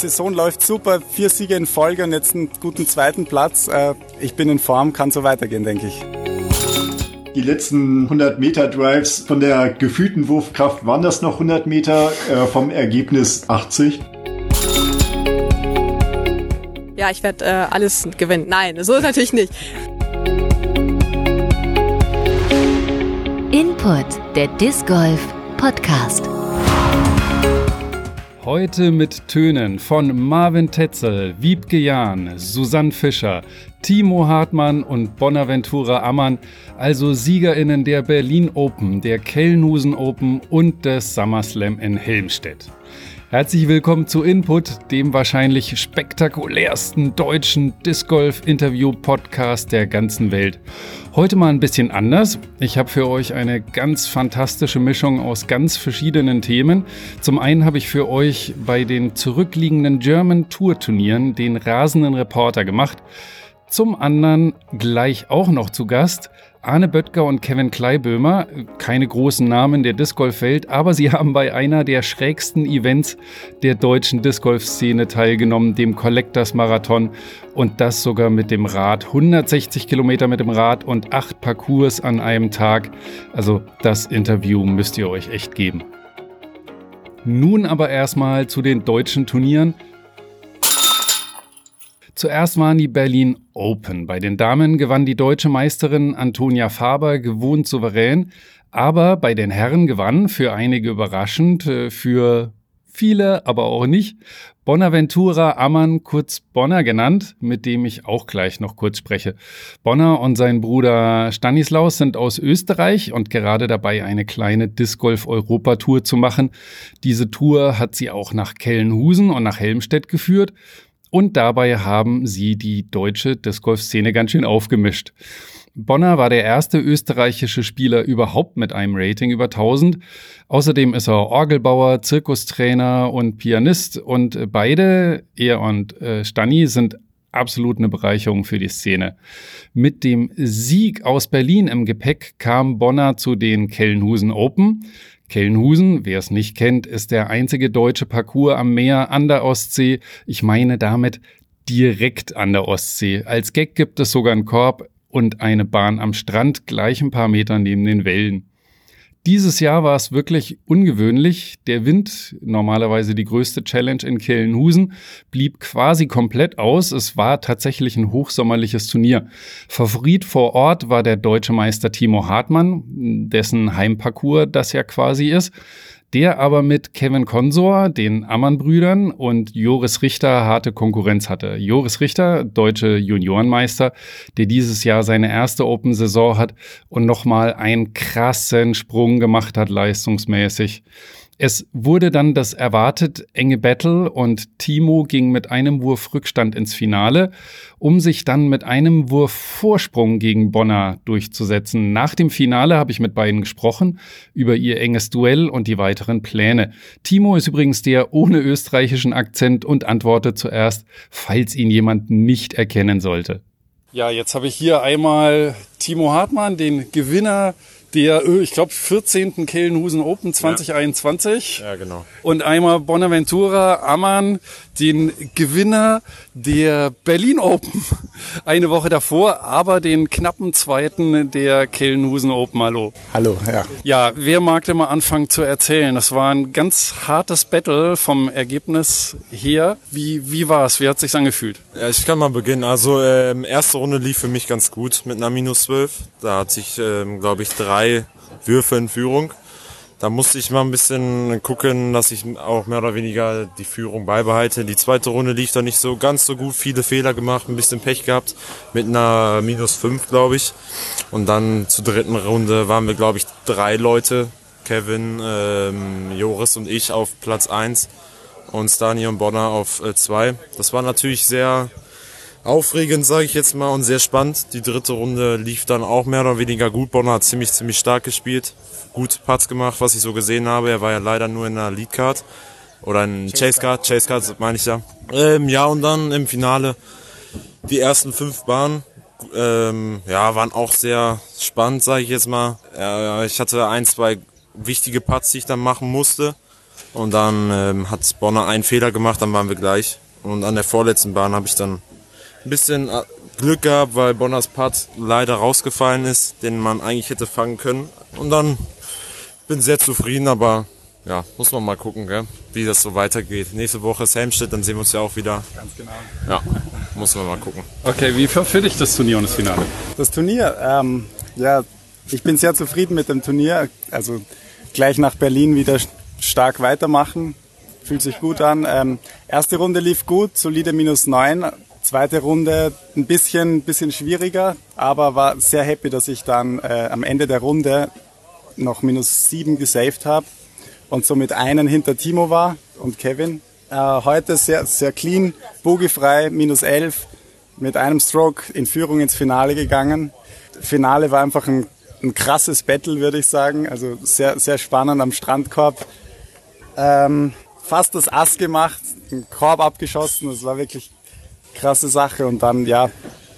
Saison läuft super, vier Siege in Folge und jetzt einen guten zweiten Platz. Äh, ich bin in Form, kann so weitergehen, denke ich. Die letzten 100 Meter Drives von der gefühlten Wurfkraft waren das noch 100 Meter, äh, vom Ergebnis 80. Ja, ich werde äh, alles gewinnen. Nein, so ist natürlich nicht. Input, der Disc Golf Podcast. Heute mit Tönen von Marvin Tetzel, Wiebke Jahn, Susanne Fischer, Timo Hartmann und Bonaventura Ammann, also SiegerInnen der Berlin Open, der Kellnusen Open und des SummerSlam in Helmstedt. Herzlich willkommen zu Input, dem wahrscheinlich spektakulärsten deutschen Disc Golf Interview Podcast der ganzen Welt. Heute mal ein bisschen anders. Ich habe für euch eine ganz fantastische Mischung aus ganz verschiedenen Themen. Zum einen habe ich für euch bei den zurückliegenden German Tour Turnieren den rasenden Reporter gemacht. Zum anderen gleich auch noch zu Gast Arne Böttger und Kevin Kleibömer, keine großen Namen der Disc Golf Welt, aber sie haben bei einer der schrägsten Events der deutschen Disc Golf Szene teilgenommen, dem Collectors Marathon und das sogar mit dem Rad. 160 Kilometer mit dem Rad und acht Parcours an einem Tag. Also das Interview müsst ihr euch echt geben. Nun aber erstmal zu den deutschen Turnieren. Zuerst waren die Berlin Open. Bei den Damen gewann die deutsche Meisterin Antonia Faber gewohnt souverän, aber bei den Herren gewann, für einige überraschend, äh, für viele aber auch nicht, Bonaventura Ammann, kurz Bonner genannt, mit dem ich auch gleich noch kurz spreche. Bonner und sein Bruder Stanislaus sind aus Österreich und gerade dabei, eine kleine Disc Golf Europatour zu machen. Diese Tour hat sie auch nach Kellenhusen und nach Helmstedt geführt. Und dabei haben sie die deutsche Disc Golf Szene ganz schön aufgemischt. Bonner war der erste österreichische Spieler überhaupt mit einem Rating über 1000. Außerdem ist er Orgelbauer, Zirkustrainer und Pianist und beide, er und äh, Stani, sind absolut eine Bereicherung für die Szene. Mit dem Sieg aus Berlin im Gepäck kam Bonner zu den Kellenhusen Open. Kellenhusen, wer es nicht kennt, ist der einzige deutsche Parcours am Meer an der Ostsee. Ich meine damit direkt an der Ostsee. Als Gag gibt es sogar einen Korb und eine Bahn am Strand, gleich ein paar Meter neben den Wellen. Dieses Jahr war es wirklich ungewöhnlich. Der Wind, normalerweise die größte Challenge in Kellenhusen, blieb quasi komplett aus. Es war tatsächlich ein hochsommerliches Turnier. Favorit vor Ort war der deutsche Meister Timo Hartmann, dessen Heimparcours das ja quasi ist der aber mit Kevin Consor, den Ammann-Brüdern und Joris Richter harte Konkurrenz hatte. Joris Richter, deutsche Juniorenmeister, der dieses Jahr seine erste Open-Saison hat und nochmal einen krassen Sprung gemacht hat leistungsmäßig. Es wurde dann das erwartet enge Battle und Timo ging mit einem Wurf Rückstand ins Finale, um sich dann mit einem Wurf Vorsprung gegen Bonner durchzusetzen. Nach dem Finale habe ich mit beiden gesprochen über ihr enges Duell und die weiteren Pläne. Timo ist übrigens der ohne österreichischen Akzent und antwortet zuerst, falls ihn jemand nicht erkennen sollte. Ja, jetzt habe ich hier einmal Timo Hartmann, den Gewinner der, äh, ich glaube, 14. Kellenhusen Open 2021. Ja, genau. Und einmal Bonaventura Ammann, den Gewinner der Berlin Open eine Woche davor, aber den knappen zweiten der Kellenhusen Open. Hallo. Hallo, ja. Ja, wer mag denn mal anfangen zu erzählen? Das war ein ganz hartes Battle vom Ergebnis her. Wie, wie war es? Wie hat es sich angefühlt? Ja, ich kann mal beginnen. Also ähm, erste Runde lief für mich ganz gut mit einer minus 12. Da hat sich, ähm, glaube ich, drei Würfe in Führung. Da musste ich mal ein bisschen gucken, dass ich auch mehr oder weniger die Führung beibehalte. Die zweite Runde lief da nicht so ganz so gut, viele Fehler gemacht, ein bisschen Pech gehabt mit einer minus 5, glaube ich. Und dann zur dritten Runde waren wir, glaube ich, drei Leute. Kevin, ähm, Joris und ich auf Platz 1 und Stani und Bonner auf 2. Äh, das war natürlich sehr aufregend, sage ich jetzt mal, und sehr spannend. Die dritte Runde lief dann auch mehr oder weniger gut. Bonner hat ziemlich, ziemlich stark gespielt gut Putts gemacht, was ich so gesehen habe. Er war ja leider nur in der Lead Card oder in Chase Card, Chase Card meine ich ja. Ähm, ja, und dann im Finale die ersten fünf Bahnen ähm, ja, waren auch sehr spannend, sage ich jetzt mal. Äh, ich hatte ein, zwei wichtige Putts, die ich dann machen musste. Und dann ähm, hat Bonner einen Fehler gemacht, dann waren wir gleich. Und an der vorletzten Bahn habe ich dann ein bisschen äh, Glück gehabt, weil Bonners Putt leider rausgefallen ist, den man eigentlich hätte fangen können. Und dann bin sehr zufrieden, aber ja, muss man mal gucken, gell, wie das so weitergeht. Nächste Woche ist Helmstedt, dann sehen wir uns ja auch wieder. Ganz genau. Ja, muss man mal gucken. Okay, wie war für dich das Turnier und das Finale? Das Turnier, ähm, ja, ich bin sehr zufrieden mit dem Turnier. Also gleich nach Berlin wieder stark weitermachen. Fühlt sich gut an. Ähm, erste Runde lief gut, solide minus neun. Zweite Runde ein bisschen, bisschen schwieriger, aber war sehr happy, dass ich dann äh, am Ende der Runde noch minus sieben gesaved habe und somit einen hinter Timo war und Kevin. Äh, heute sehr, sehr clean, bogiefrei, minus elf, mit einem Stroke in Führung ins Finale gegangen. Finale war einfach ein, ein krasses Battle, würde ich sagen. Also sehr, sehr spannend am Strandkorb. Ähm, fast das Ass gemacht, einen Korb abgeschossen. Das war wirklich krasse Sache. Und dann, ja,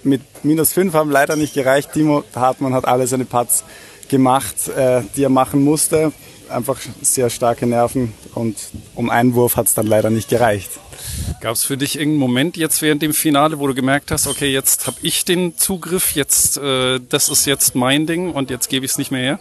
mit minus fünf haben leider nicht gereicht. Timo Hartmann hat alle seine Putts gemacht, äh, die er machen musste. Einfach sehr starke Nerven und um einen Wurf hat es dann leider nicht gereicht. Gab es für dich irgendeinen Moment jetzt während dem Finale, wo du gemerkt hast, okay, jetzt habe ich den Zugriff, jetzt äh, das ist jetzt mein Ding und jetzt gebe ich es nicht mehr her?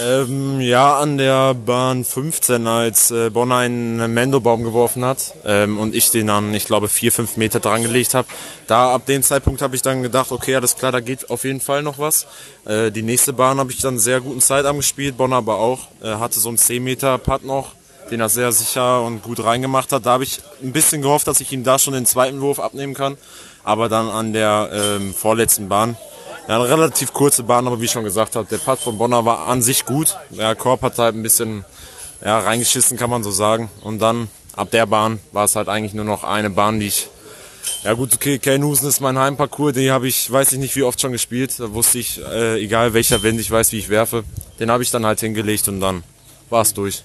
Ähm, ja, an der Bahn 15, als äh, Bonner einen Mendobaum geworfen hat ähm, und ich den dann, ich glaube, vier, fünf Meter dran gelegt habe. Da ab dem Zeitpunkt habe ich dann gedacht, okay, alles klar, da geht auf jeden Fall noch was. Äh, die nächste Bahn habe ich dann sehr guten Zeitarm gespielt, Bonner aber auch. Äh, hatte so einen 10 Meter Putt noch, den er sehr sicher und gut reingemacht hat. Da habe ich ein bisschen gehofft, dass ich ihm da schon den zweiten Wurf abnehmen kann. Aber dann an der ähm, vorletzten Bahn ja, eine relativ kurze Bahn, aber wie ich schon gesagt habe, der Putt von Bonner war an sich gut. Der Korb hat halt ein bisschen ja, reingeschissen, kann man so sagen. Und dann ab der Bahn war es halt eigentlich nur noch eine Bahn, die ich. Ja gut, okay, Kelnhusen ist mein Heimparcours, den habe ich, weiß ich nicht wie oft schon gespielt. Da wusste ich, äh, egal welcher Wind, ich weiß, wie ich werfe. Den habe ich dann halt hingelegt und dann war es durch.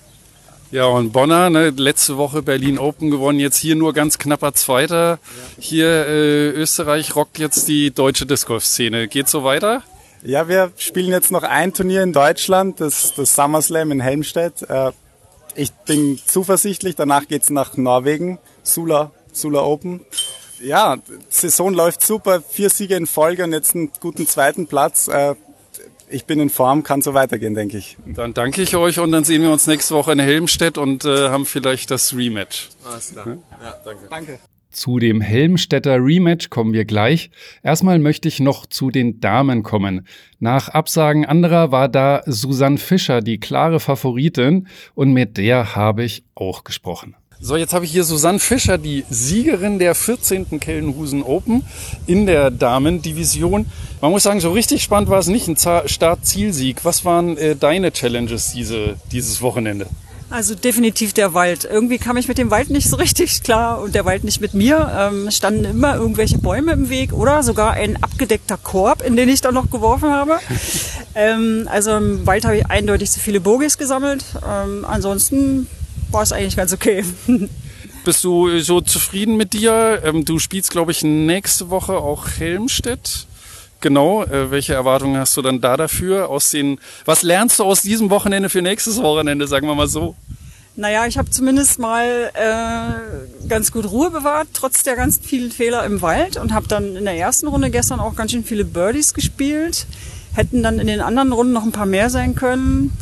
Ja, und Bonner, ne, letzte Woche Berlin Open gewonnen, jetzt hier nur ganz knapper Zweiter. Hier äh, Österreich rockt jetzt die deutsche Disc Golf Szene. Geht so weiter? Ja, wir spielen jetzt noch ein Turnier in Deutschland, das, das SummerSlam in Helmstedt. Äh, ich bin zuversichtlich, danach geht's nach Norwegen, Sula, Sula Open. Ja, Saison läuft super, vier Siege in Folge und jetzt einen guten zweiten Platz. Äh, ich bin in Form, kann so weitergehen, denke ich. Dann danke ich euch und dann sehen wir uns nächste Woche in Helmstedt und äh, haben vielleicht das Rematch. Alles klar. Ja, danke. Danke. Zu dem Helmstädter Rematch kommen wir gleich. Erstmal möchte ich noch zu den Damen kommen. Nach Absagen anderer war da Susanne Fischer die klare Favoritin und mit der habe ich auch gesprochen. So, jetzt habe ich hier Susanne Fischer, die Siegerin der 14. Kellenhusen Open in der Damendivision. Man muss sagen, so richtig spannend war es nicht, ein Start-Zielsieg. Was waren äh, deine Challenges diese, dieses Wochenende? Also definitiv der Wald. Irgendwie kam ich mit dem Wald nicht so richtig klar und der Wald nicht mit mir. Ähm, standen immer irgendwelche Bäume im Weg oder sogar ein abgedeckter Korb, in den ich dann noch geworfen habe. ähm, also im Wald habe ich eindeutig zu viele Bogies gesammelt. Ähm, ansonsten war es eigentlich ganz okay. Bist du so zufrieden mit dir? Ähm, du spielst, glaube ich, nächste Woche auch Helmstedt. Genau, äh, welche Erwartungen hast du dann da dafür? Aus den, was lernst du aus diesem Wochenende für nächstes Wochenende, sagen wir mal so? Naja, ich habe zumindest mal äh, ganz gut Ruhe bewahrt, trotz der ganzen vielen Fehler im Wald und habe dann in der ersten Runde gestern auch ganz schön viele Birdies gespielt. Hätten dann in den anderen Runden noch ein paar mehr sein können.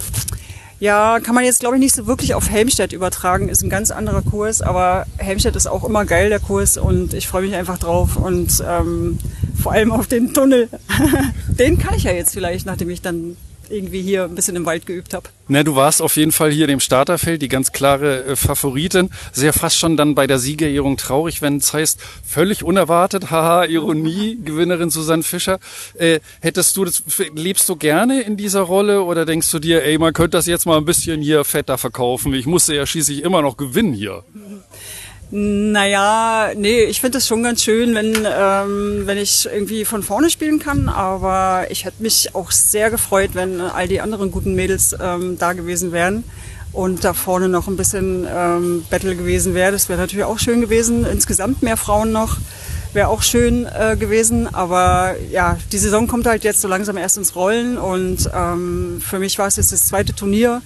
Ja, kann man jetzt glaube ich nicht so wirklich auf Helmstedt übertragen, ist ein ganz anderer Kurs, aber Helmstedt ist auch immer geil, der Kurs, und ich freue mich einfach drauf. Und ähm, vor allem auf den Tunnel. den kann ich ja jetzt vielleicht, nachdem ich dann irgendwie hier ein bisschen im Wald geübt habe. Na, du warst auf jeden Fall hier im Starterfeld die ganz klare äh, Favoritin. Sehr fast schon dann bei der Siegerehrung traurig, wenn es heißt, völlig unerwartet, haha, Ironie, Gewinnerin Susanne Fischer. Äh, hättest du das, lebst du gerne in dieser Rolle oder denkst du dir, ey, man könnte das jetzt mal ein bisschen hier fetter verkaufen? Ich musste ja schließlich immer noch gewinnen hier. Naja, nee, ich finde es schon ganz schön, wenn, ähm, wenn ich irgendwie von vorne spielen kann, aber ich hätte mich auch sehr gefreut, wenn all die anderen guten Mädels ähm, da gewesen wären und da vorne noch ein bisschen ähm, Battle gewesen wäre. Das wäre natürlich auch schön gewesen. Insgesamt mehr Frauen noch wäre auch schön äh, gewesen, aber ja, die Saison kommt halt jetzt so langsam erst ins Rollen und ähm, für mich war es jetzt das zweite Turnier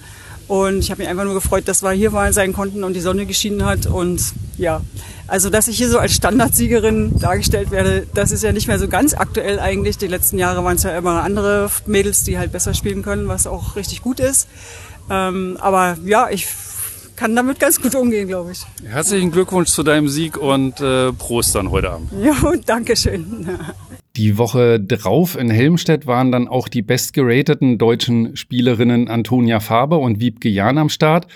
Und ich habe mich einfach nur gefreut, dass wir hier mal sein konnten und die Sonne geschienen hat. Und ja, also dass ich hier so als Standardsiegerin dargestellt werde, das ist ja nicht mehr so ganz aktuell eigentlich. Die letzten Jahre waren es ja immer andere Mädels, die halt besser spielen können, was auch richtig gut ist. Ähm, aber ja, ich kann damit ganz gut umgehen, glaube ich. Herzlichen Glückwunsch zu deinem Sieg und äh, Prost dann heute Abend. Ja, und Dankeschön. Die Woche drauf in Helmstedt waren dann auch die bestgerateten deutschen Spielerinnen Antonia Faber und Wiebke Jahn am Start.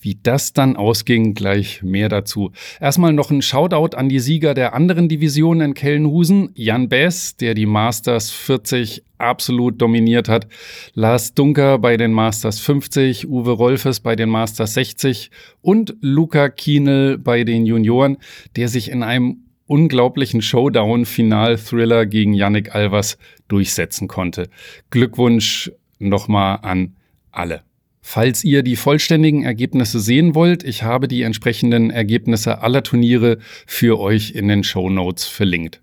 Wie das dann ausging, gleich mehr dazu. Erstmal noch ein Shoutout an die Sieger der anderen Divisionen in Kellenhusen. Jan Bess, der die Masters 40 absolut dominiert hat. Lars Dunker bei den Masters 50, Uwe Rolfes bei den Masters 60 und Luca Kienel bei den Junioren, der sich in einem unglaublichen Showdown-Final-Thriller gegen Yannick Alvers durchsetzen konnte. Glückwunsch nochmal an alle. Falls ihr die vollständigen Ergebnisse sehen wollt, ich habe die entsprechenden Ergebnisse aller Turniere für euch in den Show Notes verlinkt.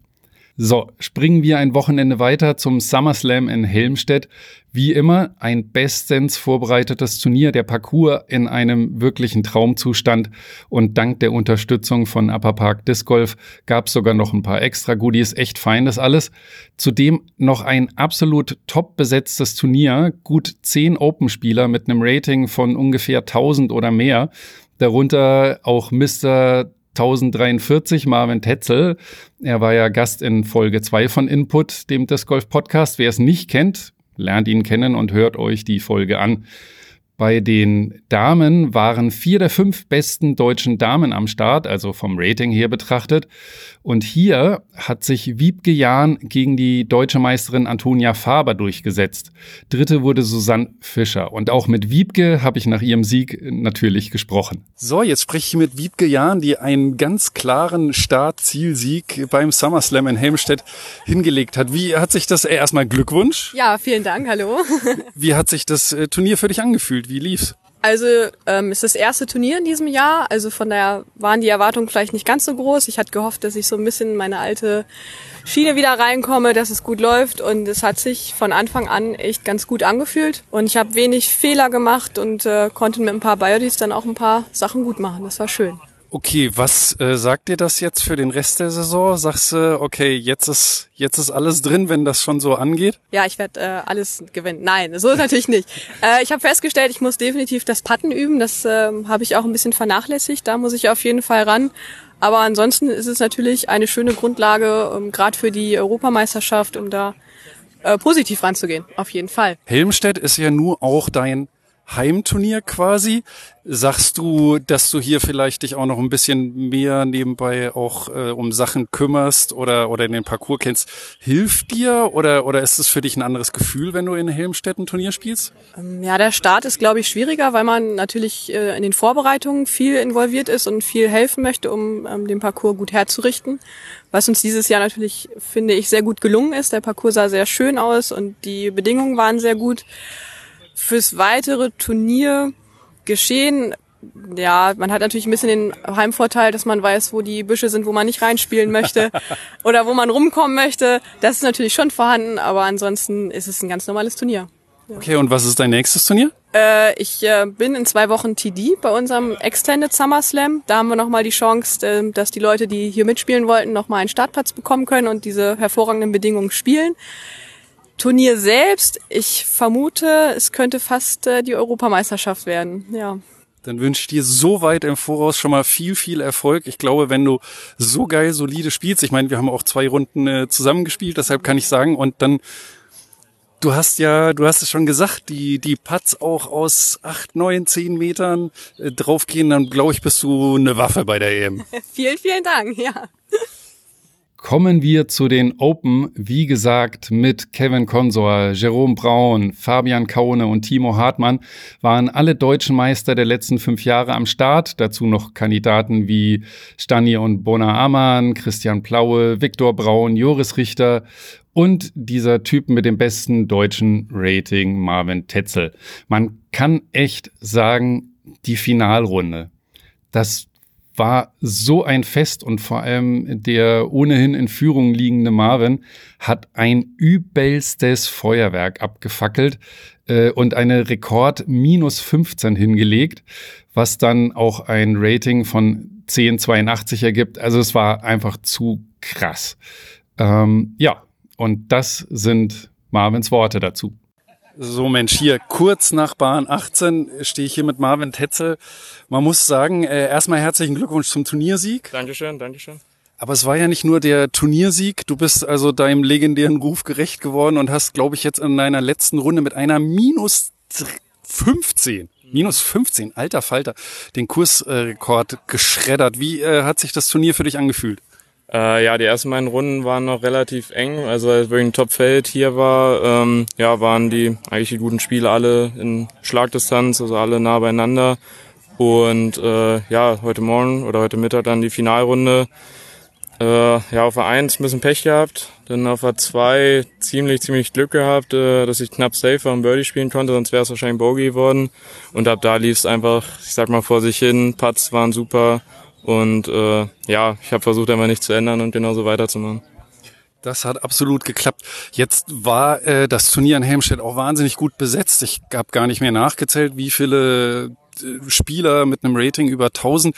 So, springen wir ein Wochenende weiter zum SummerSlam in Helmstedt. Wie immer ein bestens vorbereitetes Turnier, der Parcours in einem wirklichen Traumzustand und dank der Unterstützung von Upper Park Disc Golf gab es sogar noch ein paar extra Goodies, echt fein das alles. Zudem noch ein absolut top besetztes Turnier, gut zehn Open-Spieler mit einem Rating von ungefähr 1000 oder mehr. Darunter auch Mr. 1043 Marvin Tetzel. Er war ja Gast in Folge 2 von Input, dem Disc Golf Podcast. Wer es nicht kennt, lernt ihn kennen und hört euch die Folge an. Bei den Damen waren vier der fünf besten deutschen Damen am Start, also vom Rating her betrachtet. Und hier hat sich Wiebke Jahn gegen die deutsche Meisterin Antonia Faber durchgesetzt. Dritte wurde Susanne Fischer. Und auch mit Wiebke habe ich nach ihrem Sieg natürlich gesprochen. So, jetzt spreche ich mit Wiebke Jahn, die einen ganz klaren Start-Zielsieg beim SummerSlam in Helmstedt hingelegt hat. Wie hat sich das, äh, erstmal Glückwunsch. Ja, vielen Dank, hallo. Wie hat sich das äh, Turnier für dich angefühlt? Wie lief's? Also ähm, ist das erste Turnier in diesem Jahr, also von daher waren die Erwartungen vielleicht nicht ganz so groß. Ich hatte gehofft, dass ich so ein bisschen in meine alte Schiene wieder reinkomme, dass es gut läuft und es hat sich von Anfang an echt ganz gut angefühlt und ich habe wenig Fehler gemacht und äh, konnte mit ein paar Biodies dann auch ein paar Sachen gut machen. Das war schön. Okay, was äh, sagt dir das jetzt für den Rest der Saison? Sagst du, okay, jetzt ist jetzt ist alles drin, wenn das schon so angeht? Ja, ich werde äh, alles gewinnen. Nein, so ist natürlich nicht. Äh, ich habe festgestellt, ich muss definitiv das Patten üben. Das äh, habe ich auch ein bisschen vernachlässigt. Da muss ich auf jeden Fall ran. Aber ansonsten ist es natürlich eine schöne Grundlage, um, gerade für die Europameisterschaft, um da äh, positiv ranzugehen. Auf jeden Fall. Helmstedt ist ja nur auch dein Heimturnier quasi. Sagst du, dass du hier vielleicht dich auch noch ein bisschen mehr nebenbei auch äh, um Sachen kümmerst oder, oder in den Parcours kennst? Hilft dir oder, oder ist es für dich ein anderes Gefühl, wenn du in Helmstedt ein Turnier spielst? Ähm, ja, der Start ist, glaube ich, schwieriger, weil man natürlich äh, in den Vorbereitungen viel involviert ist und viel helfen möchte, um ähm, den Parcours gut herzurichten. Was uns dieses Jahr natürlich, finde ich, sehr gut gelungen ist. Der Parcours sah sehr schön aus und die Bedingungen waren sehr gut fürs weitere Turnier geschehen. Ja, man hat natürlich ein bisschen den Heimvorteil, dass man weiß, wo die Büsche sind, wo man nicht reinspielen möchte oder wo man rumkommen möchte. Das ist natürlich schon vorhanden, aber ansonsten ist es ein ganz normales Turnier. Ja. Okay, und was ist dein nächstes Turnier? Äh, ich äh, bin in zwei Wochen TD bei unserem Extended Summer Slam. Da haben wir nochmal die Chance, äh, dass die Leute, die hier mitspielen wollten, nochmal einen Startplatz bekommen können und diese hervorragenden Bedingungen spielen. Turnier selbst, ich vermute, es könnte fast äh, die Europameisterschaft werden, ja. Dann wünsche ich dir so weit im Voraus schon mal viel, viel Erfolg. Ich glaube, wenn du so geil solide spielst, ich meine, wir haben auch zwei Runden äh, zusammengespielt, deshalb kann ich sagen, und dann, du hast ja, du hast es schon gesagt, die, die Putts auch aus acht, neun, zehn Metern äh, draufgehen, dann glaube ich, bist du eine Waffe bei der EM. vielen, vielen Dank, ja. Kommen wir zu den Open, wie gesagt, mit Kevin Consor, Jerome Braun, Fabian Kaune und Timo Hartmann waren alle deutschen Meister der letzten fünf Jahre am Start. Dazu noch Kandidaten wie Stani und Bona Amann, Christian Plaue, Viktor Braun, Joris Richter und dieser Typ mit dem besten deutschen Rating, Marvin Tetzel. Man kann echt sagen, die Finalrunde. Das war so ein Fest und vor allem der ohnehin in Führung liegende Marvin hat ein übelstes Feuerwerk abgefackelt äh, und eine Rekord minus 15 hingelegt, was dann auch ein Rating von 1082 ergibt. Also es war einfach zu krass. Ähm, ja, und das sind Marvins Worte dazu. So Mensch, hier kurz nach Bahn 18 stehe ich hier mit Marvin Tetzel. Man muss sagen, äh, erstmal herzlichen Glückwunsch zum Turniersieg. Dankeschön, Dankeschön. Aber es war ja nicht nur der Turniersieg. Du bist also deinem legendären Ruf gerecht geworden und hast, glaube ich, jetzt in deiner letzten Runde mit einer minus 15, minus 15, alter Falter, den Kursrekord geschreddert. Wie äh, hat sich das Turnier für dich angefühlt? Äh, ja, die ersten beiden Runden waren noch relativ eng. Also als wirklich ein Topfeld hier war, ähm, ja, waren die eigentlich die guten Spiele alle in Schlagdistanz, also alle nah beieinander. Und äh, ja, heute Morgen oder heute Mittag dann die Finalrunde. Äh, ja, auf der 1 ein bisschen Pech gehabt, dann auf der 2 ziemlich, ziemlich Glück gehabt, äh, dass ich knapp safe am Birdie spielen konnte, sonst wäre es wahrscheinlich Bogey geworden. Und ab da lief es einfach, ich sag mal, vor sich hin. Putts waren super, und äh, ja, ich habe versucht, einfach nichts zu ändern und genauso weiterzumachen. Das hat absolut geklappt. Jetzt war äh, das Turnier in Helmstedt auch wahnsinnig gut besetzt. Ich habe gar nicht mehr nachgezählt, wie viele äh, Spieler mit einem Rating über 1000.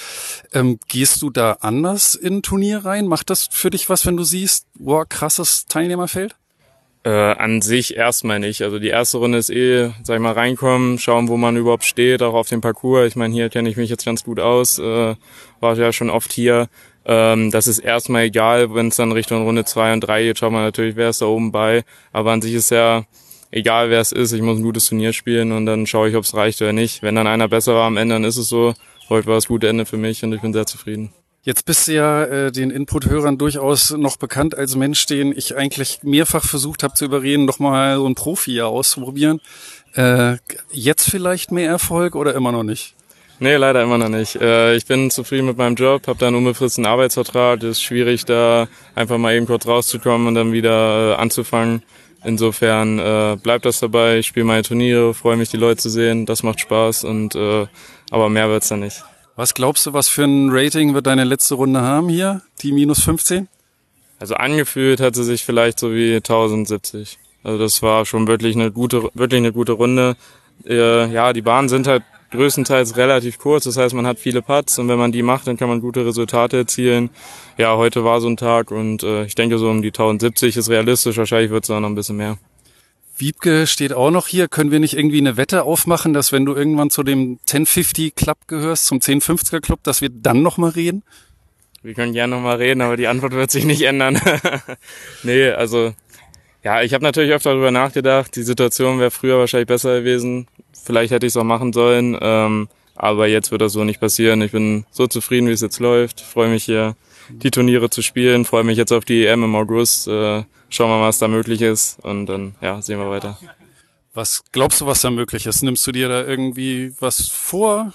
Ähm, gehst du da anders in ein Turnier rein? Macht das für dich was, wenn du siehst, boah, krasses Teilnehmerfeld? Äh, an sich erstmal nicht. Also die erste Runde ist eh, sag ich mal, reinkommen, schauen, wo man überhaupt steht, auch auf dem Parcours. Ich meine, hier kenne ich mich jetzt ganz gut aus, äh, war ja schon oft hier. Ähm, das ist erstmal egal, wenn es dann Richtung Runde zwei und drei geht, schaut man natürlich, wer ist da oben bei. Aber an sich ist ja egal, wer es ist, ich muss ein gutes Turnier spielen und dann schaue ich, ob es reicht oder nicht. Wenn dann einer besser war am Ende, dann ist es so. Heute war das gute Ende für mich und ich bin sehr zufrieden. Jetzt bist du ja äh, den Input-Hörern durchaus noch bekannt als Mensch, den ich eigentlich mehrfach versucht habe zu überreden, doch mal so einen Profi hier auszuprobieren. Äh, jetzt vielleicht mehr Erfolg oder immer noch nicht? Nee, leider immer noch nicht. Äh, ich bin zufrieden mit meinem Job, habe da einen unbefristeten Arbeitsvertrag. Es ist schwierig, da einfach mal eben kurz rauszukommen und dann wieder äh, anzufangen. Insofern äh, bleibt das dabei. Ich spiele meine Turniere, freue mich, die Leute zu sehen. Das macht Spaß und äh, aber mehr wird's dann nicht. Was glaubst du, was für ein Rating wird deine letzte Runde haben hier? Die minus 15? Also angefühlt hat sie sich vielleicht so wie 1070. Also das war schon wirklich eine gute, wirklich eine gute Runde. Äh, ja, die Bahnen sind halt größtenteils relativ kurz. Das heißt, man hat viele Putts und wenn man die macht, dann kann man gute Resultate erzielen. Ja, heute war so ein Tag und äh, ich denke so um die 1070 ist realistisch. Wahrscheinlich wird es auch noch ein bisschen mehr. Wiebke steht auch noch hier. Können wir nicht irgendwie eine Wette aufmachen, dass wenn du irgendwann zu dem 1050 Club gehörst, zum 1050er Club, dass wir dann nochmal reden? Wir können gerne nochmal reden, aber die Antwort wird sich nicht ändern. nee, also ja, ich habe natürlich öfter darüber nachgedacht. Die Situation wäre früher wahrscheinlich besser gewesen. Vielleicht hätte ich es auch machen sollen. Ähm, aber jetzt wird das so nicht passieren. Ich bin so zufrieden, wie es jetzt läuft. Freue mich hier, die Turniere zu spielen. Freue mich jetzt auf die EM im August. Äh, schauen wir mal, was da möglich ist und dann ja, sehen wir weiter. Was glaubst du, was da möglich ist? Nimmst du dir da irgendwie was vor?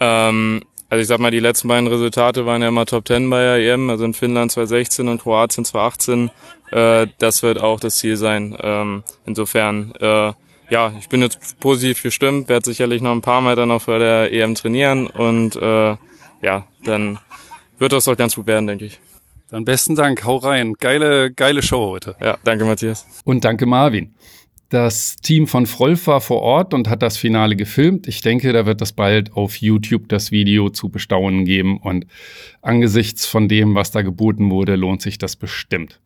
Ähm, also ich sag mal, die letzten beiden Resultate waren ja immer Top 10 bei der EM, also in Finnland 2016 und Kroatien 2018. Äh, das wird auch das Ziel sein. Ähm, insofern, äh, ja, ich bin jetzt positiv gestimmt, werde sicherlich noch ein paar Mal dann noch für der EM trainieren und äh, ja, dann wird das doch ganz gut werden, denke ich. Dann besten Dank, hau rein. Geile, geile Show heute. Ja, danke Matthias. Und danke Marvin. Das Team von Frolf war vor Ort und hat das Finale gefilmt. Ich denke, da wird es bald auf YouTube das Video zu bestaunen geben und angesichts von dem, was da geboten wurde, lohnt sich das bestimmt.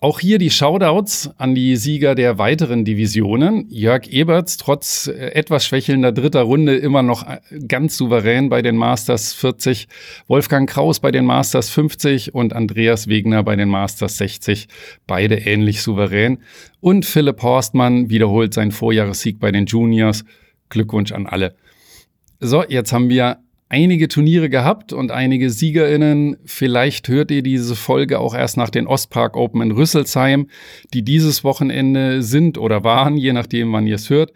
Auch hier die Shoutouts an die Sieger der weiteren Divisionen. Jörg Eberts trotz äh, etwas schwächelnder dritter Runde immer noch äh, ganz souverän bei den Masters 40, Wolfgang Kraus bei den Masters 50 und Andreas Wegner bei den Masters 60, beide ähnlich souverän. Und Philipp Horstmann wiederholt seinen Vorjahressieg bei den Juniors. Glückwunsch an alle. So, jetzt haben wir einige Turniere gehabt und einige SiegerInnen. Vielleicht hört ihr diese Folge auch erst nach den Ostpark Open in Rüsselsheim, die dieses Wochenende sind oder waren, je nachdem, wann ihr es hört.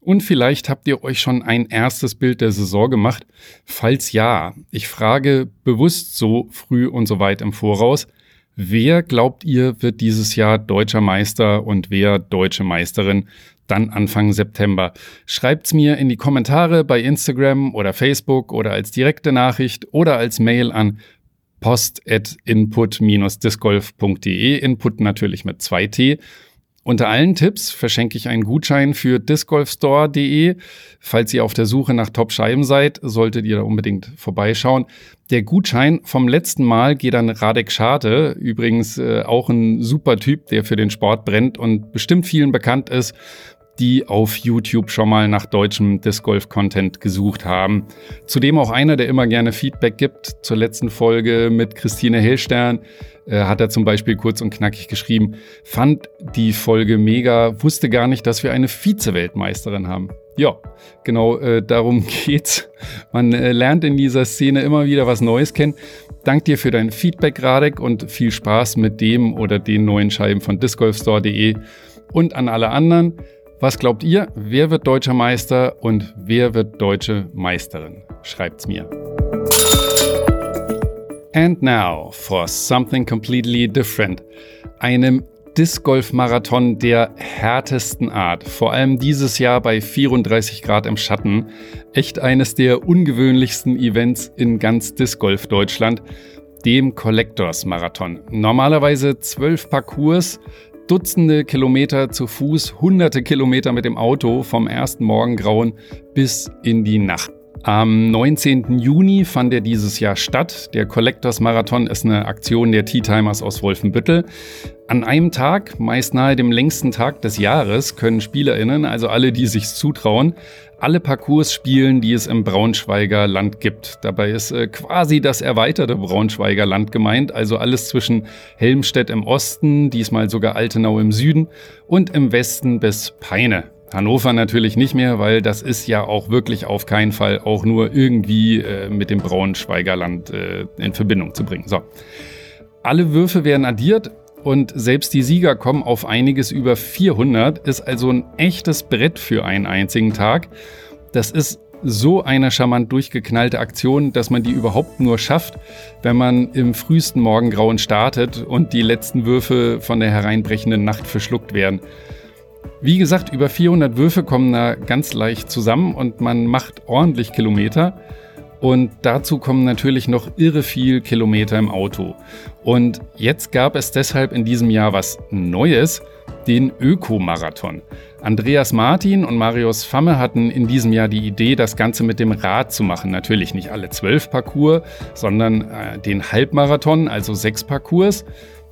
Und vielleicht habt ihr euch schon ein erstes Bild der Saison gemacht. Falls ja, ich frage bewusst so früh und so weit im Voraus, wer glaubt ihr wird dieses Jahr deutscher Meister und wer deutsche Meisterin dann Anfang September. Schreibt's mir in die Kommentare bei Instagram oder Facebook oder als direkte Nachricht oder als Mail an post at input-discgolf.de. Input natürlich mit 2T. Unter allen Tipps verschenke ich einen Gutschein für discgolfstore.de. Falls ihr auf der Suche nach Top-Scheiben seid, solltet ihr da unbedingt vorbeischauen. Der Gutschein vom letzten Mal geht an Radek Scharte, übrigens äh, auch ein super Typ, der für den Sport brennt und bestimmt vielen bekannt ist die auf YouTube schon mal nach deutschem Disc Golf Content gesucht haben. Zudem auch einer, der immer gerne Feedback gibt. Zur letzten Folge mit Christine Hellstern äh, hat er zum Beispiel kurz und knackig geschrieben, fand die Folge mega, wusste gar nicht, dass wir eine Vize-Weltmeisterin haben. Ja, genau äh, darum geht's. Man äh, lernt in dieser Szene immer wieder was Neues kennen. Dank dir für dein Feedback, Radek, und viel Spaß mit dem oder den neuen Scheiben von discgolfstore.de. Und an alle anderen, was glaubt ihr? Wer wird deutscher Meister und wer wird deutsche Meisterin? Schreibt's mir. And now for something completely different. Einem Disc Golf Marathon der härtesten Art. Vor allem dieses Jahr bei 34 Grad im Schatten. Echt eines der ungewöhnlichsten Events in ganz Disc Golf Deutschland. Dem Collectors Marathon. Normalerweise zwölf Parcours, Dutzende Kilometer zu Fuß, hunderte Kilometer mit dem Auto vom ersten Morgengrauen bis in die Nacht. Am 19. Juni fand er dieses Jahr statt. Der Collectors Marathon ist eine Aktion der Tea Timers aus Wolfenbüttel. An einem Tag, meist nahe dem längsten Tag des Jahres, können SpielerInnen, also alle, die sich zutrauen, alle Parcours spielen, die es im Braunschweiger Land gibt. Dabei ist äh, quasi das erweiterte Braunschweiger Land gemeint, also alles zwischen Helmstedt im Osten, diesmal sogar Altenau im Süden und im Westen bis Peine. Hannover natürlich nicht mehr, weil das ist ja auch wirklich auf keinen Fall auch nur irgendwie äh, mit dem Braunschweiger Land äh, in Verbindung zu bringen. So. Alle Würfe werden addiert und selbst die Sieger kommen auf einiges über 400, ist also ein echtes Brett für einen einzigen Tag. Das ist so eine charmant durchgeknallte Aktion, dass man die überhaupt nur schafft, wenn man im frühesten Morgengrauen startet und die letzten Würfe von der hereinbrechenden Nacht verschluckt werden. Wie gesagt, über 400 Würfe kommen da ganz leicht zusammen und man macht ordentlich Kilometer. Und dazu kommen natürlich noch irre viel Kilometer im Auto. Und jetzt gab es deshalb in diesem Jahr was Neues, den Ökomarathon. Andreas Martin und Marius Famme hatten in diesem Jahr die Idee, das Ganze mit dem Rad zu machen. Natürlich nicht alle zwölf Parcours, sondern äh, den Halbmarathon, also sechs Parcours.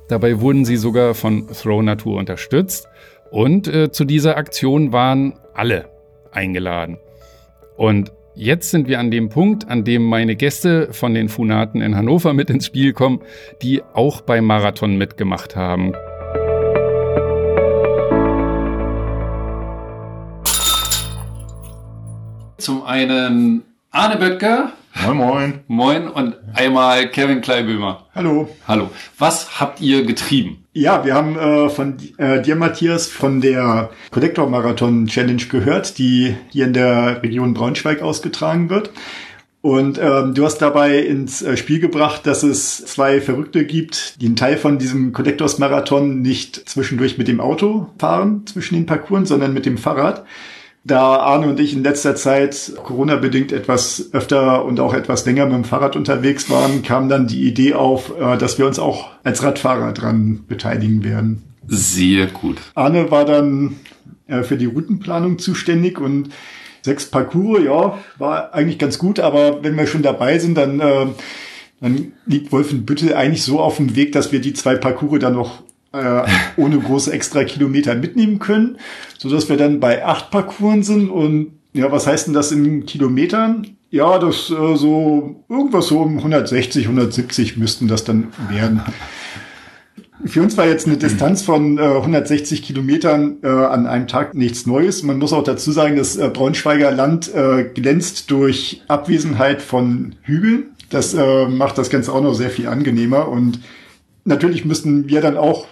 Dabei wurden sie sogar von Throw Natur unterstützt. Und äh, zu dieser Aktion waren alle eingeladen. Und Jetzt sind wir an dem Punkt, an dem meine Gäste von den Funaten in Hannover mit ins Spiel kommen, die auch beim Marathon mitgemacht haben. Zum einen Arne Böttger. Moin, moin. Moin und einmal Kevin Kleibömer. Hallo. Hallo. Was habt ihr getrieben? Ja, wir haben äh, von äh, dir, Matthias, von der Collector Marathon Challenge gehört, die hier in der Region Braunschweig ausgetragen wird. Und ähm, du hast dabei ins äh, Spiel gebracht, dass es zwei Verrückte gibt, die einen Teil von diesem Collectors Marathon nicht zwischendurch mit dem Auto fahren, zwischen den Parcours, sondern mit dem Fahrrad. Da Arne und ich in letzter Zeit Corona-bedingt etwas öfter und auch etwas länger mit dem Fahrrad unterwegs waren, kam dann die Idee auf, äh, dass wir uns auch als Radfahrer dran beteiligen werden. Sehr gut. Arne war dann äh, für die Routenplanung zuständig und sechs Parcours, ja, war eigentlich ganz gut, aber wenn wir schon dabei sind, dann, äh, dann liegt Wolfenbüttel eigentlich so auf dem Weg, dass wir die zwei Parcours dann noch äh, ohne große extra Kilometer mitnehmen können, so dass wir dann bei acht Parcours sind und ja, was heißt denn das in Kilometern? Ja, das äh, so irgendwas so um 160, 170 müssten das dann werden. Für uns war jetzt eine Distanz von äh, 160 Kilometern äh, an einem Tag nichts Neues. Man muss auch dazu sagen, das äh, Braunschweiger Land äh, glänzt durch Abwesenheit von Hügeln. Das äh, macht das Ganze auch noch sehr viel angenehmer. Und natürlich müssten wir dann auch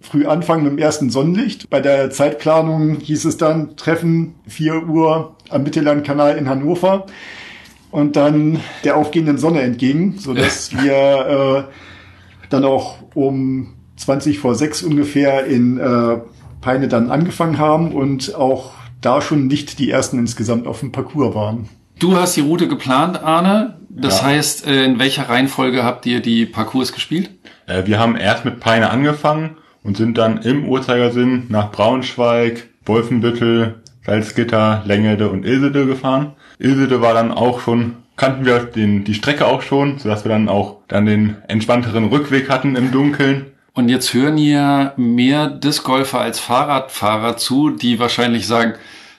früh anfangen mit dem ersten Sonnenlicht. Bei der Zeitplanung hieß es dann Treffen 4 Uhr am Mittellandkanal in Hannover und dann der aufgehenden Sonne entgegen, so dass wir äh, dann auch um 20 vor 6 ungefähr in äh, Peine dann angefangen haben und auch da schon nicht die ersten insgesamt auf dem Parcours waren. Du hast die Route geplant, Arne. Das ja. heißt, äh, in welcher Reihenfolge habt ihr die Parcours gespielt? Äh, wir haben erst mit Peine angefangen und sind dann im Uhrzeigersinn nach Braunschweig, Wolfenbüttel, Salzgitter, Längede und Ilsede gefahren. Ilsede war dann auch schon, kannten wir den, die Strecke auch schon, sodass wir dann auch dann den entspannteren Rückweg hatten im Dunkeln. Und jetzt hören hier mehr Discgolfer als Fahrradfahrer zu, die wahrscheinlich sagen,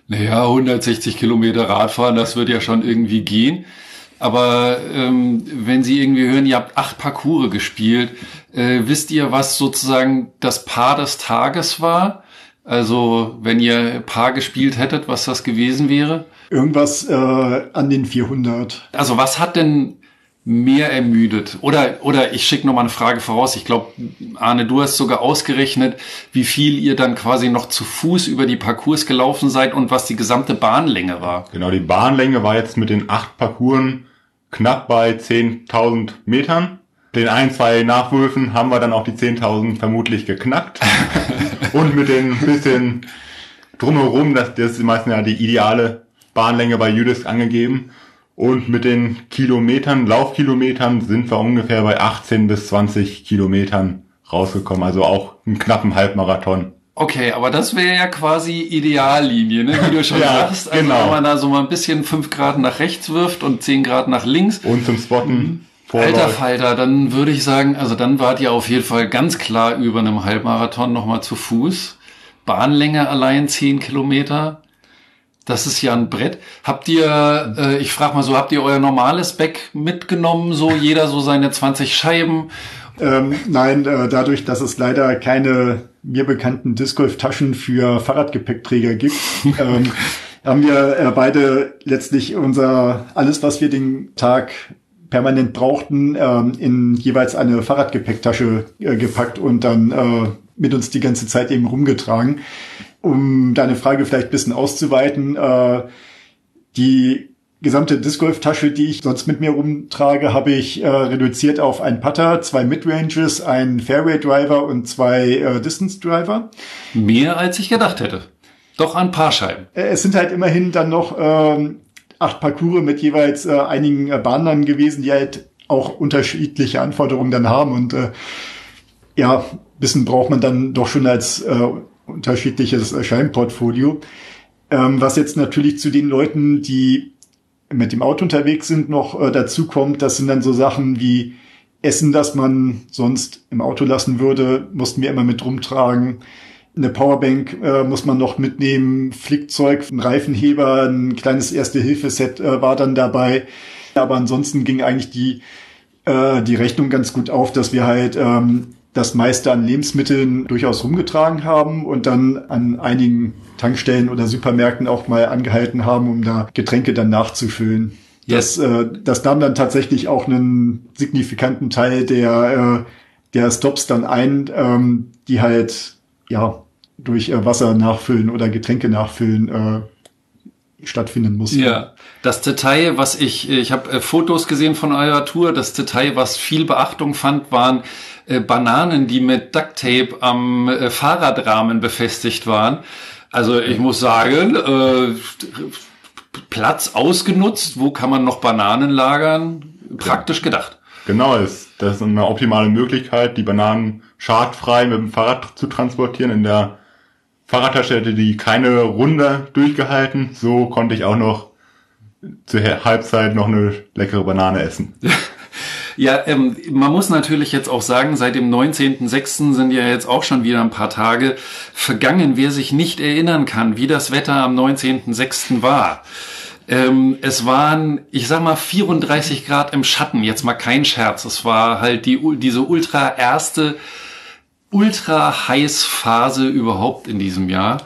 naja, 160 Kilometer Radfahren, das wird ja schon irgendwie gehen. Aber ähm, wenn Sie irgendwie hören, ihr habt acht Parcours gespielt, äh, wisst ihr, was sozusagen das Paar des Tages war? Also wenn ihr Paar gespielt hättet, was das gewesen wäre? Irgendwas äh, an den 400. Also was hat denn mehr ermüdet? Oder, oder ich schicke noch mal eine Frage voraus. Ich glaube, Arne, du hast sogar ausgerechnet, wie viel ihr dann quasi noch zu Fuß über die Parcours gelaufen seid und was die gesamte Bahnlänge war. Genau, die Bahnlänge war jetzt mit den acht Parcours knapp bei 10.000 Metern. Den ein, zwei Nachwürfen haben wir dann auch die 10.000 vermutlich geknackt. und mit den bisschen drumherum, das, das ist meistens ja die ideale Bahnlänge bei Jüdisk angegeben. Und mit den Kilometern, Laufkilometern sind wir ungefähr bei 18 bis 20 Kilometern rausgekommen, also auch einen knappen Halbmarathon. Okay, aber das wäre ja quasi Ideallinie, ne? wie du schon ja, sagst. Also genau. wenn man da so mal ein bisschen fünf Grad nach rechts wirft und zehn Grad nach links. Und zum Spotten. Mhm. Alter Falter, dann würde ich sagen, also dann wart ihr auf jeden Fall ganz klar über einem Halbmarathon nochmal zu Fuß. Bahnlänge allein zehn Kilometer. Das ist ja ein Brett. Habt ihr, äh, ich frage mal so, habt ihr euer normales Back mitgenommen, so jeder so seine 20 Scheiben? Ähm, nein, äh, dadurch, dass es leider keine mir bekannten Disc Golf Taschen für Fahrradgepäckträger gibt, ähm, haben wir äh, beide letztlich unser alles, was wir den Tag permanent brauchten, ähm, in jeweils eine Fahrradgepäcktasche äh, gepackt und dann äh, mit uns die ganze Zeit eben rumgetragen um deine Frage vielleicht ein bisschen auszuweiten, äh, die gesamte Disc Golf Tasche, die ich sonst mit mir rumtrage, habe ich äh, reduziert auf einen Putter, zwei Midranges, einen Fairway Driver und zwei äh, Distance Driver. Mehr als ich gedacht hätte. Doch ein paar Scheiben. Äh, es sind halt immerhin dann noch ähm, acht Parcours mit jeweils äh, einigen äh, Bahnern gewesen, die halt auch unterschiedliche Anforderungen dann haben und äh, ja, bisschen braucht man dann doch schon als äh, unterschiedliches Scheinportfolio. Ähm, was jetzt natürlich zu den Leuten, die mit dem Auto unterwegs sind, noch äh, dazu kommt, das sind dann so Sachen wie Essen, das man sonst im Auto lassen würde, mussten wir immer mit rumtragen. Eine Powerbank äh, muss man noch mitnehmen, Flickzeug, ein Reifenheber, ein kleines Erste-Hilfe-Set äh, war dann dabei. Aber ansonsten ging eigentlich die, äh, die Rechnung ganz gut auf, dass wir halt ähm, das meiste an Lebensmitteln durchaus rumgetragen haben und dann an einigen Tankstellen oder Supermärkten auch mal angehalten haben, um da Getränke dann nachzufüllen. Yes. Das, äh, das nahm dann tatsächlich auch einen signifikanten Teil der, äh, der Stops dann ein, ähm, die halt ja durch äh, Wasser nachfüllen oder Getränke nachfüllen äh, stattfinden mussten. Ja, das Detail, was ich, ich habe äh, Fotos gesehen von eurer Tour, das Detail, was viel Beachtung fand, waren äh, Bananen, die mit Ducktape am äh, Fahrradrahmen befestigt waren. Also ich muss sagen, äh, Platz ausgenutzt, wo kann man noch Bananen lagern? Praktisch gedacht. Genau, das ist eine optimale Möglichkeit, die Bananen schadfrei mit dem Fahrrad zu transportieren in der Fahrradtasche hätte die keine Runde durchgehalten. So konnte ich auch noch zur Halbzeit noch eine leckere Banane essen. Ja, ähm, man muss natürlich jetzt auch sagen, seit dem 19.06. sind ja jetzt auch schon wieder ein paar Tage vergangen. Wer sich nicht erinnern kann, wie das Wetter am 19.06. war. Ähm, es waren, ich sag mal, 34 Grad im Schatten. Jetzt mal kein Scherz. Es war halt die, diese ultra erste ultra heiß Phase überhaupt in diesem Jahr.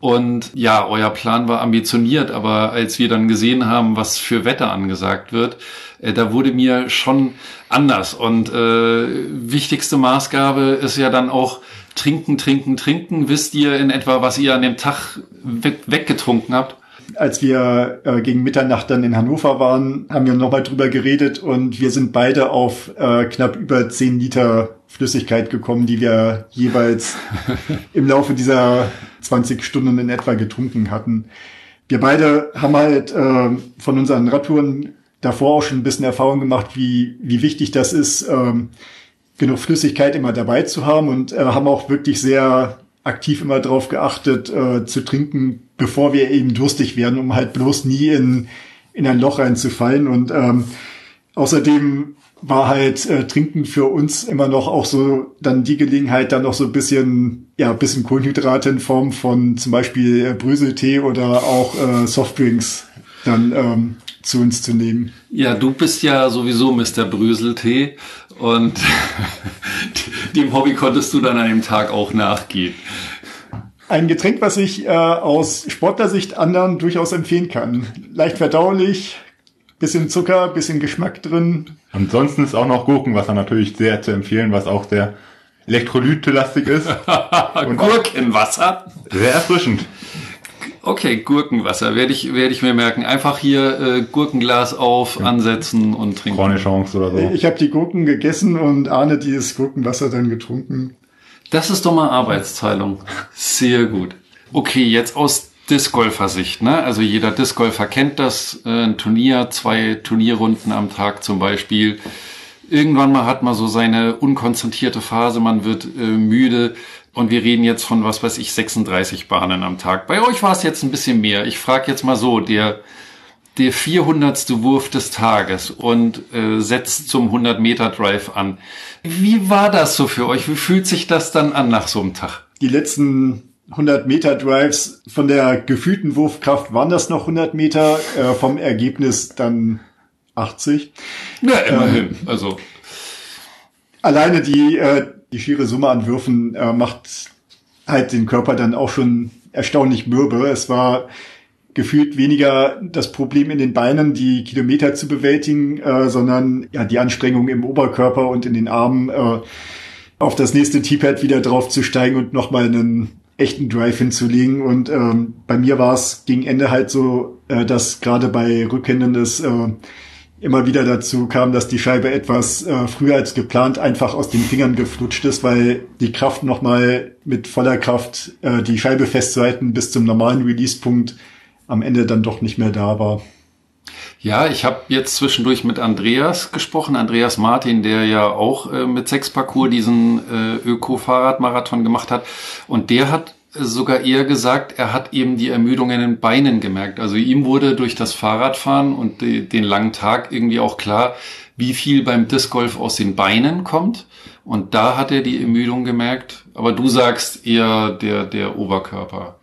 Und ja, euer Plan war ambitioniert, aber als wir dann gesehen haben, was für Wetter angesagt wird, äh, da wurde mir schon anders. Und äh, wichtigste Maßgabe ist ja dann auch trinken, trinken, trinken. Wisst ihr in etwa, was ihr an dem Tag weg, weggetrunken habt? Als wir äh, gegen Mitternacht dann in Hannover waren, haben wir nochmal drüber geredet und wir sind beide auf äh, knapp über 10 Liter Flüssigkeit gekommen, die wir jeweils im Laufe dieser 20 Stunden in etwa getrunken hatten. Wir beide haben halt äh, von unseren Radtouren davor auch schon ein bisschen Erfahrung gemacht, wie, wie wichtig das ist, ähm, genug Flüssigkeit immer dabei zu haben und äh, haben auch wirklich sehr aktiv immer darauf geachtet, äh, zu trinken, bevor wir eben durstig werden, um halt bloß nie in, in ein Loch reinzufallen. Und ähm, außerdem war halt äh, Trinken für uns immer noch auch so dann die Gelegenheit, dann noch so ein bisschen, ja, ein bisschen Kohlenhydrate in Form von zum Beispiel äh, Bröseltee oder auch äh, Softdrinks dann ähm, zu uns zu nehmen. Ja, du bist ja sowieso Mr. Bröseltee und dem Hobby konntest du dann an dem Tag auch nachgehen. Ein Getränk, was ich äh, aus Sportlersicht anderen durchaus empfehlen kann. Leicht verdaulich, bisschen Zucker, bisschen Geschmack drin. Ansonsten ist auch noch Gurkenwasser natürlich sehr zu empfehlen, was auch sehr elektrolytelastig ist. Und Gurkenwasser? Sehr erfrischend. Okay, Gurkenwasser werde ich, werde ich mir merken. Einfach hier äh, Gurkenglas auf, ansetzen und trinken. Cornichons oder so. Ich habe die Gurken gegessen und Arne dieses Gurkenwasser dann getrunken. Das ist doch mal Arbeitsteilung. Sehr gut. Okay, jetzt aus Discgolfer-Sicht. Ne? Also jeder Discgolfer kennt das. Äh, ein Turnier, zwei Turnierrunden am Tag zum Beispiel. Irgendwann mal hat man so seine unkonzentrierte Phase, man wird äh, müde. Und wir reden jetzt von, was weiß ich, 36 Bahnen am Tag. Bei euch war es jetzt ein bisschen mehr. Ich frage jetzt mal so, der, der 400. Wurf des Tages und äh, setzt zum 100-Meter-Drive an. Wie war das so für euch? Wie fühlt sich das dann an nach so einem Tag? Die letzten 100 Meter Drives von der gefühlten Wurfkraft waren das noch 100 Meter, äh, vom Ergebnis dann 80. Ja, immerhin. Äh, also alleine die äh, die schiere Summe an Würfen äh, macht halt den Körper dann auch schon erstaunlich mürbe. Es war gefühlt weniger das Problem in den Beinen, die Kilometer zu bewältigen, äh, sondern ja die Anstrengung im Oberkörper und in den Armen äh, auf das nächste T-Pad wieder drauf zu steigen und nochmal einen echten Drive hinzulegen. Und ähm, bei mir war es gegen Ende halt so, äh, dass gerade bei Rückhänden das äh, immer wieder dazu kam, dass die Scheibe etwas äh, früher als geplant einfach aus den Fingern geflutscht ist, weil die Kraft nochmal mit voller Kraft äh, die Scheibe festzuhalten bis zum normalen Release-Punkt am Ende dann doch nicht mehr da war. Ja, ich habe jetzt zwischendurch mit Andreas gesprochen, Andreas Martin, der ja auch äh, mit sechs Parcours diesen äh, Öko-Fahrradmarathon gemacht hat. Und der hat sogar eher gesagt, er hat eben die Ermüdung in den Beinen gemerkt. Also ihm wurde durch das Fahrradfahren und den langen Tag irgendwie auch klar, wie viel beim Disc Golf aus den Beinen kommt. Und da hat er die Ermüdung gemerkt. Aber du sagst eher der, der Oberkörper.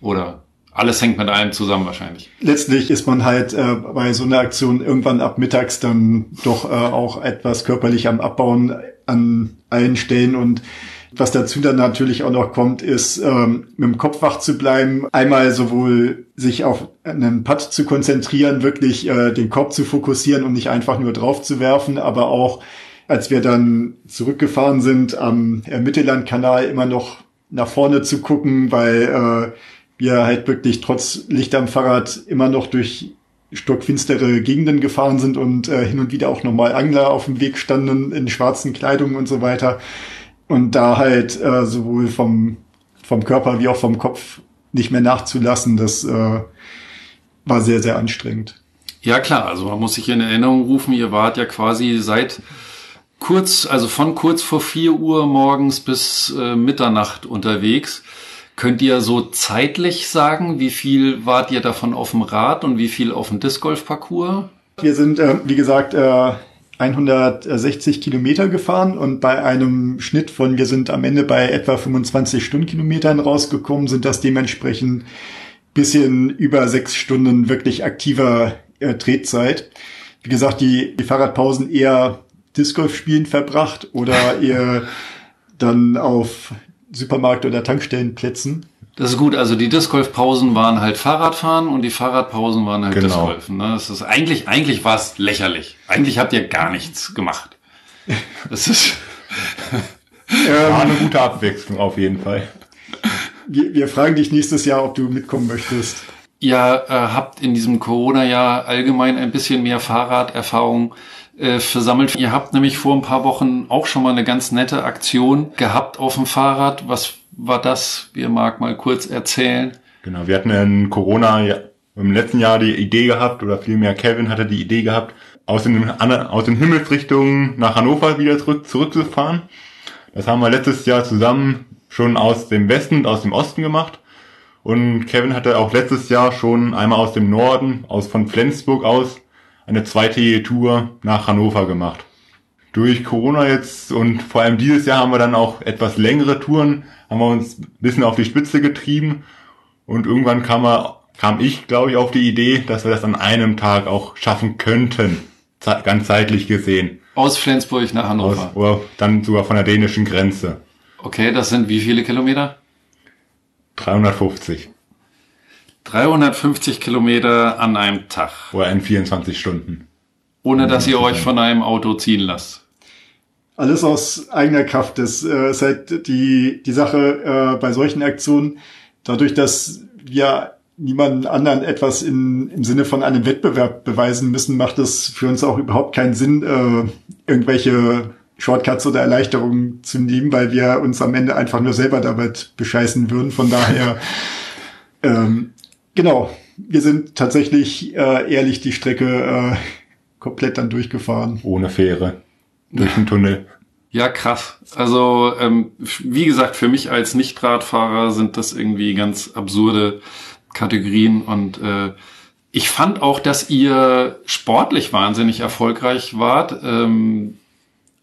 Oder? Alles hängt mit allem zusammen wahrscheinlich. Letztlich ist man halt äh, bei so einer Aktion irgendwann ab mittags dann doch äh, auch etwas körperlich am Abbauen an allen Stellen und was dazu dann natürlich auch noch kommt, ist ähm, mit dem Kopf wach zu bleiben. Einmal sowohl sich auf einen Putt zu konzentrieren, wirklich äh, den Kopf zu fokussieren und nicht einfach nur drauf zu werfen, aber auch als wir dann zurückgefahren sind am äh, Mittellandkanal immer noch nach vorne zu gucken, weil äh, wir halt wirklich trotz Licht am Fahrrad immer noch durch stockfinstere Gegenden gefahren sind und äh, hin und wieder auch nochmal Angler auf dem Weg standen in schwarzen Kleidungen und so weiter. Und da halt äh, sowohl vom, vom Körper wie auch vom Kopf nicht mehr nachzulassen, das äh, war sehr, sehr anstrengend. Ja klar, also man muss sich in Erinnerung rufen, ihr wart ja quasi seit kurz, also von kurz vor vier Uhr morgens bis äh, Mitternacht unterwegs. Könnt ihr so zeitlich sagen, wie viel wart ihr davon auf dem Rad und wie viel auf dem Disc Golf Parcours? Wir sind, äh, wie gesagt, äh, 160 Kilometer gefahren und bei einem Schnitt von, wir sind am Ende bei etwa 25 Stundenkilometern rausgekommen, sind das dementsprechend bisschen über sechs Stunden wirklich aktiver äh, Drehzeit. Wie gesagt, die, die Fahrradpausen eher Disc Golf spielen verbracht oder eher dann auf Supermarkt- oder Tankstellenplätzen. Das ist gut. Also die Disc Golf Pausen waren halt Fahrradfahren und die Fahrradpausen waren halt Genau. Disc Golfen. Ne? Das ist eigentlich, eigentlich war es lächerlich. Eigentlich habt ihr gar nichts gemacht. Das ist, War eine gute Abwechslung auf jeden Fall. Wir, wir fragen dich nächstes Jahr, ob du mitkommen möchtest. Ihr äh, habt in diesem Corona-Jahr allgemein ein bisschen mehr Fahrraderfahrung äh, versammelt. Ihr habt nämlich vor ein paar Wochen auch schon mal eine ganz nette Aktion gehabt auf dem Fahrrad. Was war das? Wir mag mal kurz erzählen. Genau, wir hatten in Corona im letzten Jahr die Idee gehabt, oder vielmehr Kevin hatte die Idee gehabt, aus den, aus den Himmelsrichtungen nach Hannover wieder zurück, zurückzufahren. Das haben wir letztes Jahr zusammen schon aus dem Westen und aus dem Osten gemacht. Und Kevin hatte auch letztes Jahr schon einmal aus dem Norden, aus von Flensburg aus, eine zweitägige Tour nach Hannover gemacht. Durch Corona jetzt und vor allem dieses Jahr haben wir dann auch etwas längere Touren, haben wir uns ein bisschen auf die Spitze getrieben und irgendwann kam, er, kam ich, glaube ich, auf die Idee, dass wir das an einem Tag auch schaffen könnten, ganz zeitlich gesehen. Aus Flensburg nach Hannover? Aus, oder dann sogar von der dänischen Grenze. Okay, das sind wie viele Kilometer? 350. 350 Kilometer an einem Tag. Oder in 24 Stunden. Ohne dass ihr euch von einem Auto ziehen lasst. Alles aus eigener Kraft. Das äh, ist halt die, die Sache äh, bei solchen Aktionen. Dadurch, dass wir niemanden anderen etwas in, im Sinne von einem Wettbewerb beweisen müssen, macht es für uns auch überhaupt keinen Sinn, äh, irgendwelche Shortcuts oder Erleichterungen zu nehmen, weil wir uns am Ende einfach nur selber damit bescheißen würden. Von daher, ähm, genau, wir sind tatsächlich äh, ehrlich die Strecke äh, komplett dann durchgefahren. Ohne Fähre. Durch den Tunnel. Ja, krass. Also, ähm, wie gesagt, für mich als Nicht-Radfahrer sind das irgendwie ganz absurde Kategorien und äh, ich fand auch, dass ihr sportlich wahnsinnig erfolgreich wart. Ähm,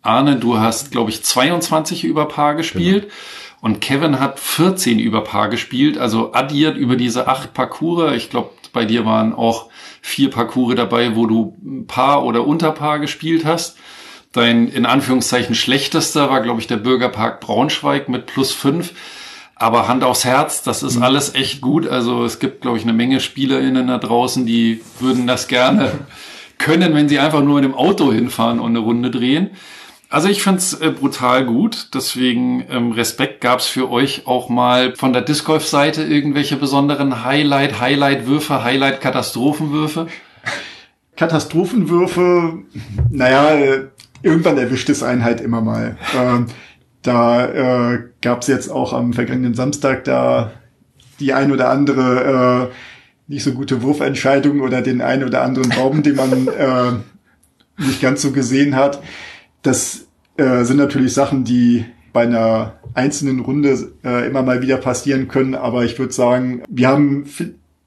Arne, du hast, glaube ich, 22 über Paar gespielt. Genau. Und Kevin hat 14 über Paar gespielt, also addiert über diese acht Parcours. Ich glaube, bei dir waren auch vier Parcours dabei, wo du Paar oder Unterpaar gespielt hast. Dein in Anführungszeichen schlechtester war, glaube ich, der Bürgerpark Braunschweig mit plus fünf. Aber Hand aufs Herz, das ist mhm. alles echt gut. Also es gibt, glaube ich, eine Menge SpielerInnen da draußen, die würden das gerne können, wenn sie einfach nur in dem Auto hinfahren und eine Runde drehen. Also ich fand's äh, brutal gut, deswegen ähm, Respekt gab's für euch auch mal von der Disc Golf Seite irgendwelche besonderen Highlight, Highlight-Würfe, Highlight-Katastrophenwürfe? Katastrophenwürfe, naja, äh, irgendwann erwischt es einen halt immer mal. Ähm, da äh, gab's jetzt auch am vergangenen Samstag da die ein oder andere äh, nicht so gute Wurfentscheidung oder den ein oder anderen Baum, den man äh, nicht ganz so gesehen hat. Das äh, sind natürlich Sachen, die bei einer einzelnen Runde äh, immer mal wieder passieren können. Aber ich würde sagen, wir haben,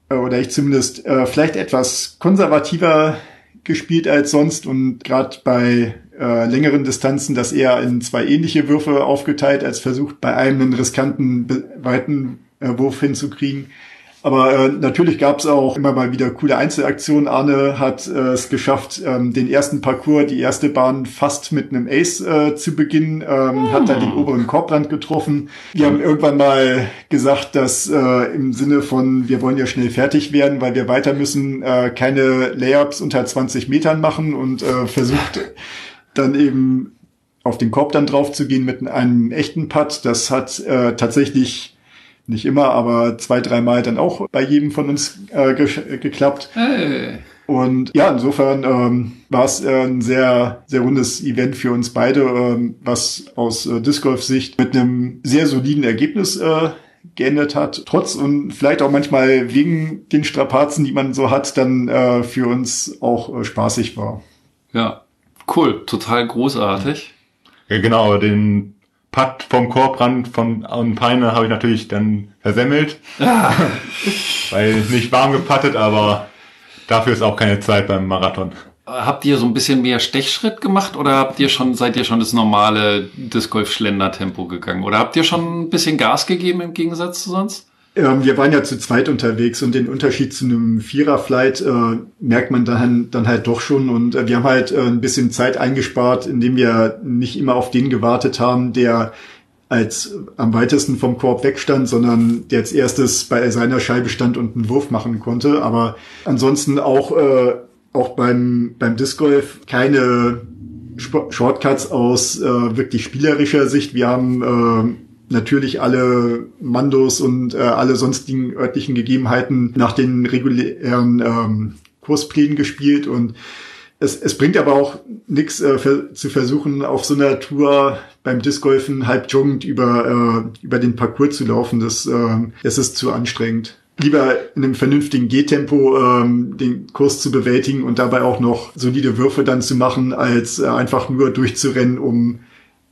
äh, oder ich zumindest, äh, vielleicht etwas konservativer gespielt als sonst und gerade bei äh, längeren Distanzen das eher in zwei ähnliche Würfe aufgeteilt, als versucht bei einem einen riskanten, weiten äh, Wurf hinzukriegen. Aber äh, natürlich gab es auch immer mal wieder coole Einzelaktionen. Arne hat äh, es geschafft, ähm, den ersten Parcours, die erste Bahn fast mit einem Ace äh, zu beginnen, ähm, oh. hat da den oberen Korbrand getroffen. Wir haben irgendwann mal gesagt, dass äh, im Sinne von, wir wollen ja schnell fertig werden, weil wir weiter müssen, äh, keine Layups unter 20 Metern machen und äh, versucht dann eben auf den Korb dann drauf zu gehen mit einem echten Putt. Das hat äh, tatsächlich nicht immer, aber zwei, dreimal dann auch bei jedem von uns äh, ge geklappt. Hey. Und ja, insofern ähm, war es äh, ein sehr, sehr rundes Event für uns beide, ähm, was aus äh, Disc Golf Sicht mit einem sehr soliden Ergebnis äh, geendet hat. Trotz und vielleicht auch manchmal wegen den Strapazen, die man so hat, dann äh, für uns auch äh, spaßig war. Ja, cool, total großartig. Ja, genau, den Putt vom Korbrand von Peine habe ich natürlich dann versemmelt. Ah. weil nicht warm gepattet, aber dafür ist auch keine Zeit beim Marathon. Habt ihr so ein bisschen mehr Stechschritt gemacht oder habt ihr schon, seid ihr schon das normale Disc Golf Schlendertempo gegangen? Oder habt ihr schon ein bisschen Gas gegeben im Gegensatz zu sonst? Ähm, wir waren ja zu zweit unterwegs und den Unterschied zu einem Vierer-Flight äh, merkt man dann, dann halt doch schon. Und äh, wir haben halt äh, ein bisschen Zeit eingespart, indem wir nicht immer auf den gewartet haben, der als am weitesten vom Korb wegstand, sondern der als erstes bei seiner Scheibe stand und einen Wurf machen konnte. Aber ansonsten auch, äh, auch beim, beim Disc Golf keine Shortcuts aus äh, wirklich spielerischer Sicht. Wir haben äh, natürlich alle Mandos und äh, alle sonstigen örtlichen Gegebenheiten nach den regulären ähm, Kursplänen gespielt und es, es bringt aber auch nichts äh, zu versuchen, auf so einer Tour beim Discgolfen halb joggend über, äh, über den Parcours zu laufen. Das, äh, das ist zu anstrengend. Lieber in einem vernünftigen Gehtempo ähm, den Kurs zu bewältigen und dabei auch noch solide Würfe dann zu machen, als äh, einfach nur durchzurennen, um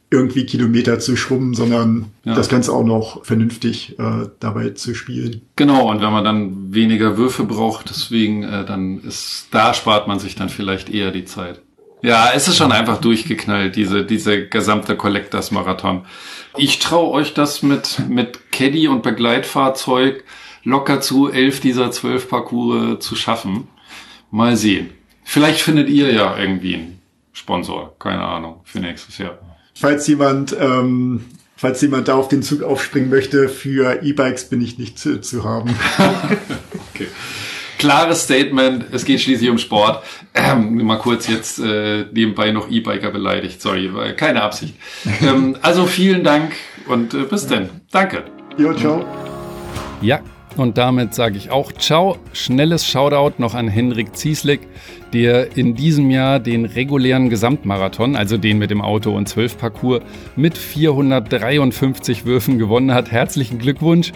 irgendwie Kilometer zu schrubben, sondern ja. das Ganze auch noch vernünftig äh, dabei zu spielen. Genau, und wenn man dann weniger Würfe braucht, deswegen, äh, dann ist, da spart man sich dann vielleicht eher die Zeit. Ja, es ist schon einfach durchgeknallt, diese, diese gesamte Collectors Marathon. Ich traue euch das mit, mit Caddy und Begleitfahrzeug locker zu, elf dieser zwölf Parcours zu schaffen. Mal sehen. Vielleicht findet ihr ja irgendwie einen Sponsor, keine Ahnung, für nächstes Jahr falls jemand, ähm, falls jemand da auf den Zug aufspringen möchte, für E-Bikes bin ich nicht zu, zu haben. okay. Klares Statement, es geht schließlich um Sport. Ähm, mal kurz jetzt äh, nebenbei noch E-Biker beleidigt, sorry, keine Absicht. ähm, also vielen Dank und äh, bis denn. Danke. Jo, ciao. Ja, und damit sage ich auch Ciao. Schnelles Shoutout noch an Henrik Zieslik, der in diesem Jahr den regulären Gesamtmarathon, also den mit dem Auto und 12 Parcours, mit 453 Würfen gewonnen hat. Herzlichen Glückwunsch.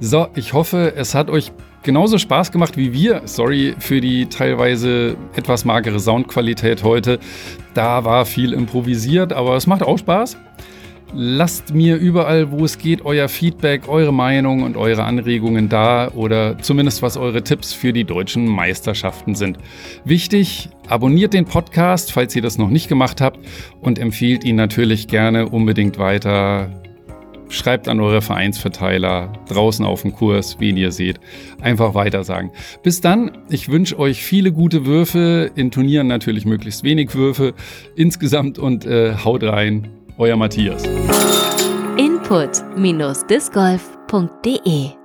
So, ich hoffe, es hat euch genauso Spaß gemacht wie wir. Sorry für die teilweise etwas magere Soundqualität heute. Da war viel improvisiert, aber es macht auch Spaß. Lasst mir überall, wo es geht, euer Feedback, eure Meinung und eure Anregungen da oder zumindest was eure Tipps für die deutschen Meisterschaften sind. Wichtig, abonniert den Podcast, falls ihr das noch nicht gemacht habt und empfehlt ihn natürlich gerne unbedingt weiter. Schreibt an eure Vereinsverteiler draußen auf dem Kurs, wen ihr seht. Einfach weiter sagen. Bis dann, ich wünsche euch viele gute Würfe, in Turnieren natürlich möglichst wenig Würfe insgesamt und äh, haut rein. Euer Matthias. Input-discgolf.de